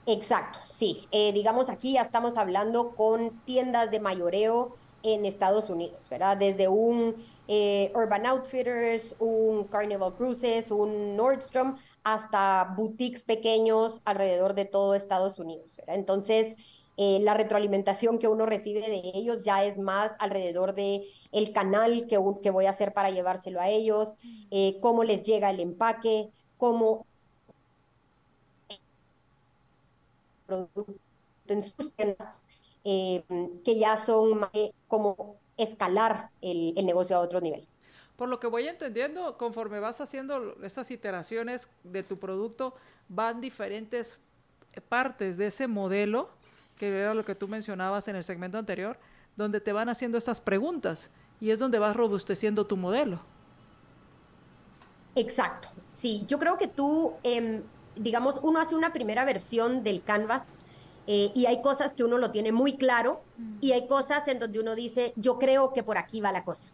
Exacto, sí. digamos aquí ya estamos hablando con tiendas de mayoreo en Estados Unidos, ¿verdad? Desde un eh, Urban Outfitters, un Carnival Cruises, un Nordstrom, hasta boutiques pequeños alrededor de todo Estados Unidos. ¿verdad? Entonces, eh, la retroalimentación que uno recibe de ellos ya es más alrededor de el canal que, que voy a hacer para llevárselo a ellos, eh, cómo les llega el empaque, cómo en sus tiendas, que ya son como escalar el, negocio a otro nivel. Por lo que voy entendiendo, conforme vas haciendo esas iteraciones de tu producto, van diferentes partes de ese modelo, que era lo que tú mencionabas en el segmento anterior, donde te van haciendo esas preguntas y es donde vas robusteciendo tu modelo. Exacto, sí, yo creo que tú, em, digamos, uno hace una primera versión del canvas eh, y hay cosas que uno lo tiene muy claro y hay cosas en donde uno dice, yo creo que por aquí va la cosa.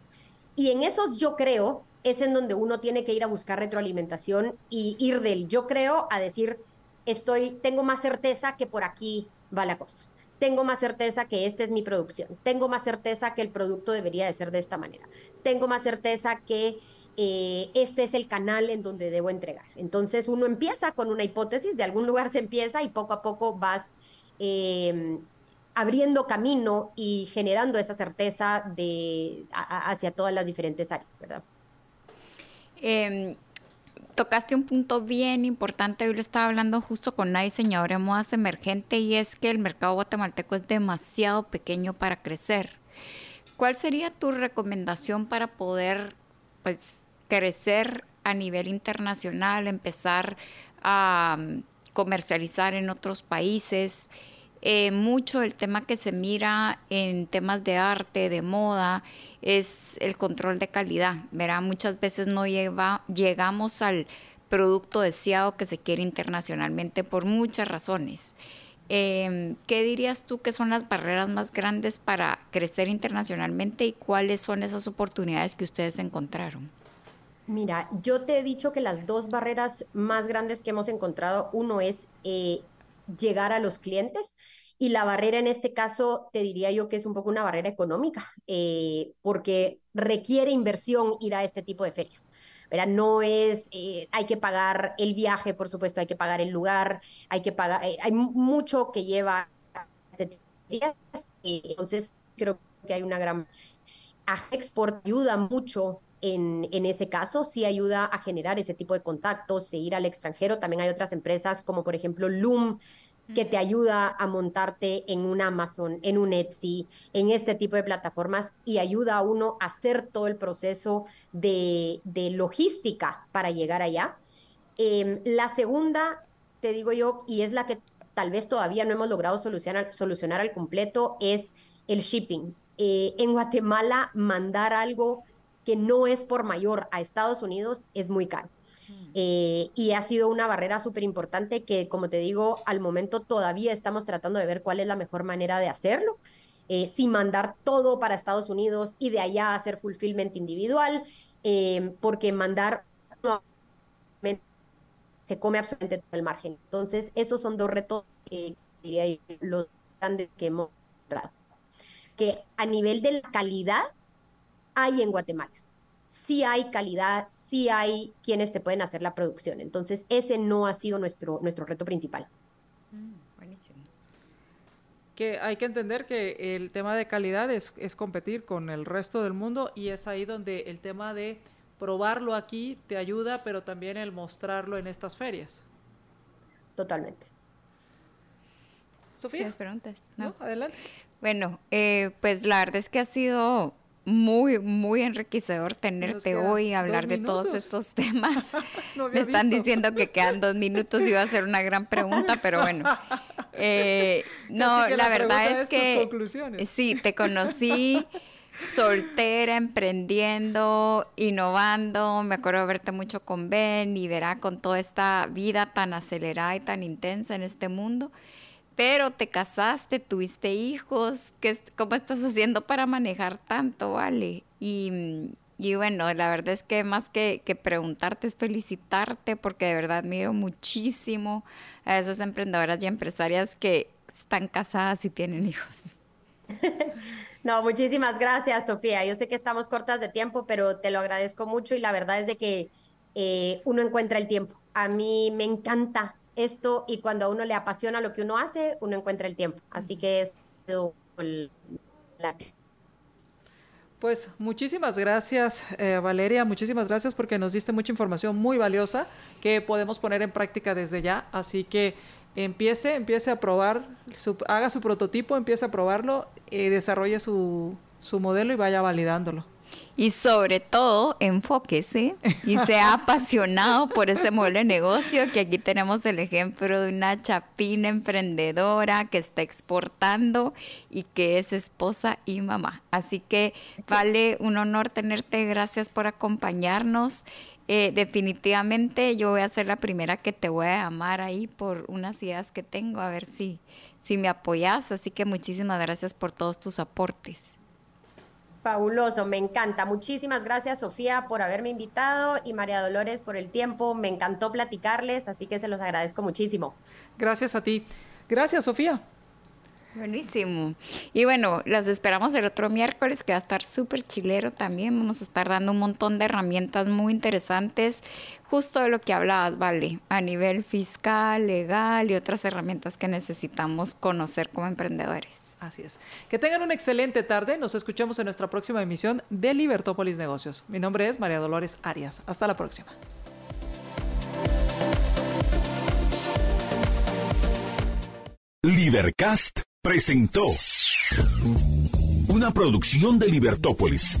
Y en esos yo creo es en donde uno tiene que ir a buscar retroalimentación y ir del yo creo a decir, estoy, tengo más certeza que por aquí va la cosa. Tengo más certeza que esta es mi producción. Tengo más certeza que el producto debería de ser de esta manera. Tengo más certeza que eh, este es el canal en donde debo entregar. Entonces uno empieza con una hipótesis, de algún lugar se empieza y poco a poco vas Em, abriendo camino y generando esa certeza hacia todas las diferentes áreas, ¿verdad? Em, tocaste un punto bien importante, hoy lo estaba hablando justo con una diseñadora de modas emergente y es que el mercado guatemalteco es demasiado pequeño para crecer. ¿Cuál sería tu recomendación para poder pues, crecer a nivel internacional, empezar a comercializar en otros países. Eh, mucho el tema que se mira en temas de arte, de moda, es el control de calidad. Verá, muchas veces no lleva, llegamos al producto deseado que se quiere internacionalmente por muchas razones. Em, ¿Qué dirías tú que son las barreras más grandes para crecer internacionalmente y cuáles son esas oportunidades que ustedes encontraron? Mira, yo te he dicho que las dos barreras más grandes que hemos encontrado, uno es eh, llegar a los clientes Y la barrera en este caso, te diría yo que es un poco una barrera económica, eh, porque requiere inversión ir a este tipo de ferias. ¿verdad? No es, eh, hay que pagar el viaje, por supuesto, hay que pagar el lugar, hay que pagar, hay mucho que lleva a este entonces creo que hay una gran... Export ayuda mucho en, en, ese caso, sí ayuda a generar ese tipo de contactos, e ir al extranjero. También hay otras empresas como por ejemplo Loom, que te ayuda a montarte en un Amazon, en un Etsy, en este tipo de plataformas y ayuda a uno a hacer todo el proceso de, logística para llegar allá. Em, la segunda, te digo yo, y es la que tal vez todavía no hemos logrado solucionar, solucionar al completo, es el shipping. Eh, en Guatemala, mandar algo que no es por mayor a Estados Unidos es muy caro. Eh, y ha sido una barrera súper importante que, como te digo, al momento todavía estamos tratando de ver cuál es la mejor manera de hacerlo. Eh, sin mandar todo para Estados Unidos y de allá hacer fulfillment individual, eh, porque mandar se come absolutamente todo el margen. Entonces, esos son dos retos que diría los grandes que hemos encontrado. Que a nivel de la calidad hay en Guatemala sí hay calidad, sí hay quienes te pueden hacer la producción. Entonces, ese no ha sido nuestro, nuestro reto principal. Mm, buenísimo. Que hay que entender que el tema de calidad es, es competir con el resto del mundo y es ahí donde el tema de probarlo aquí te ayuda, pero también el mostrarlo en estas ferias. Totalmente. Sofía. preguntas? No. Adelante. Bueno, eh, pues la verdad es que ha sido muy, muy enriquecedor tenerte hoy, hablar de todos estos temas. Me están diciendo que quedan dos minutos y iba a hacer una gran pregunta, pero bueno. Eh, no, la, verdad es, que sí, te conocí soltera, emprendiendo, innovando. Me acuerdo de verte mucho con Ben y verá con toda esta vida tan acelerada y tan intensa en este mundo pero te casaste, tuviste hijos, ¿qué, ¿cómo estás haciendo para manejar tanto, vale? Y, bueno, la verdad es que más que, preguntarte es felicitarte porque de verdad admiro muchísimo a esas emprendedoras y empresarias que están casadas y tienen hijos. No, muchísimas gracias, Sofía. Yo sé que estamos cortas de tiempo, pero te lo agradezco mucho y la verdad es de que eh, uno encuentra el tiempo. A mí me encanta esto y cuando a uno le apasiona lo que uno hace, uno encuentra el tiempo. Así que es Pues muchísimas gracias, eh, Valeria, muchísimas gracias porque nos diste mucha información muy valiosa que podemos poner en práctica desde ya. Así que empiece, empiece a probar, haga su prototipo, empiece a probarlo, y desarrolle su, su modelo y vaya validándolo. Y sobre todo, enfóquese y sea apasionado por ese modelo de negocio, que aquí tenemos el ejemplo de una chapina emprendedora que está exportando y que es esposa y mamá. Así que vale un honor tenerte, gracias por acompañarnos. Eh, definitivamente yo voy a ser la primera que te voy a llamar ahí por unas ideas que tengo, a ver si, si me apoyas. Así que muchísimas gracias por todos tus aportes. Fabuloso, me encanta. Muchísimas gracias, Sofía, por haberme invitado y María Dolores por el tiempo. Me encantó platicarles, así que se los agradezco muchísimo. Gracias a ti. Gracias, Sofía. Buenísimo. Y bueno, las esperamos el otro miércoles, que va a estar súper chilero también. Vamos a estar dando un montón de herramientas muy interesantes, justo de lo que hablabas, Vale, a nivel fiscal, legal y otras herramientas que necesitamos conocer como emprendedores. Así es. Que tengan una excelente tarde. Nos escuchamos en nuestra próxima emisión de Libertópolis Negocios. Mi nombre es María Dolores Arias. Hasta la próxima. Libercast presentó una producción de Libertópolis.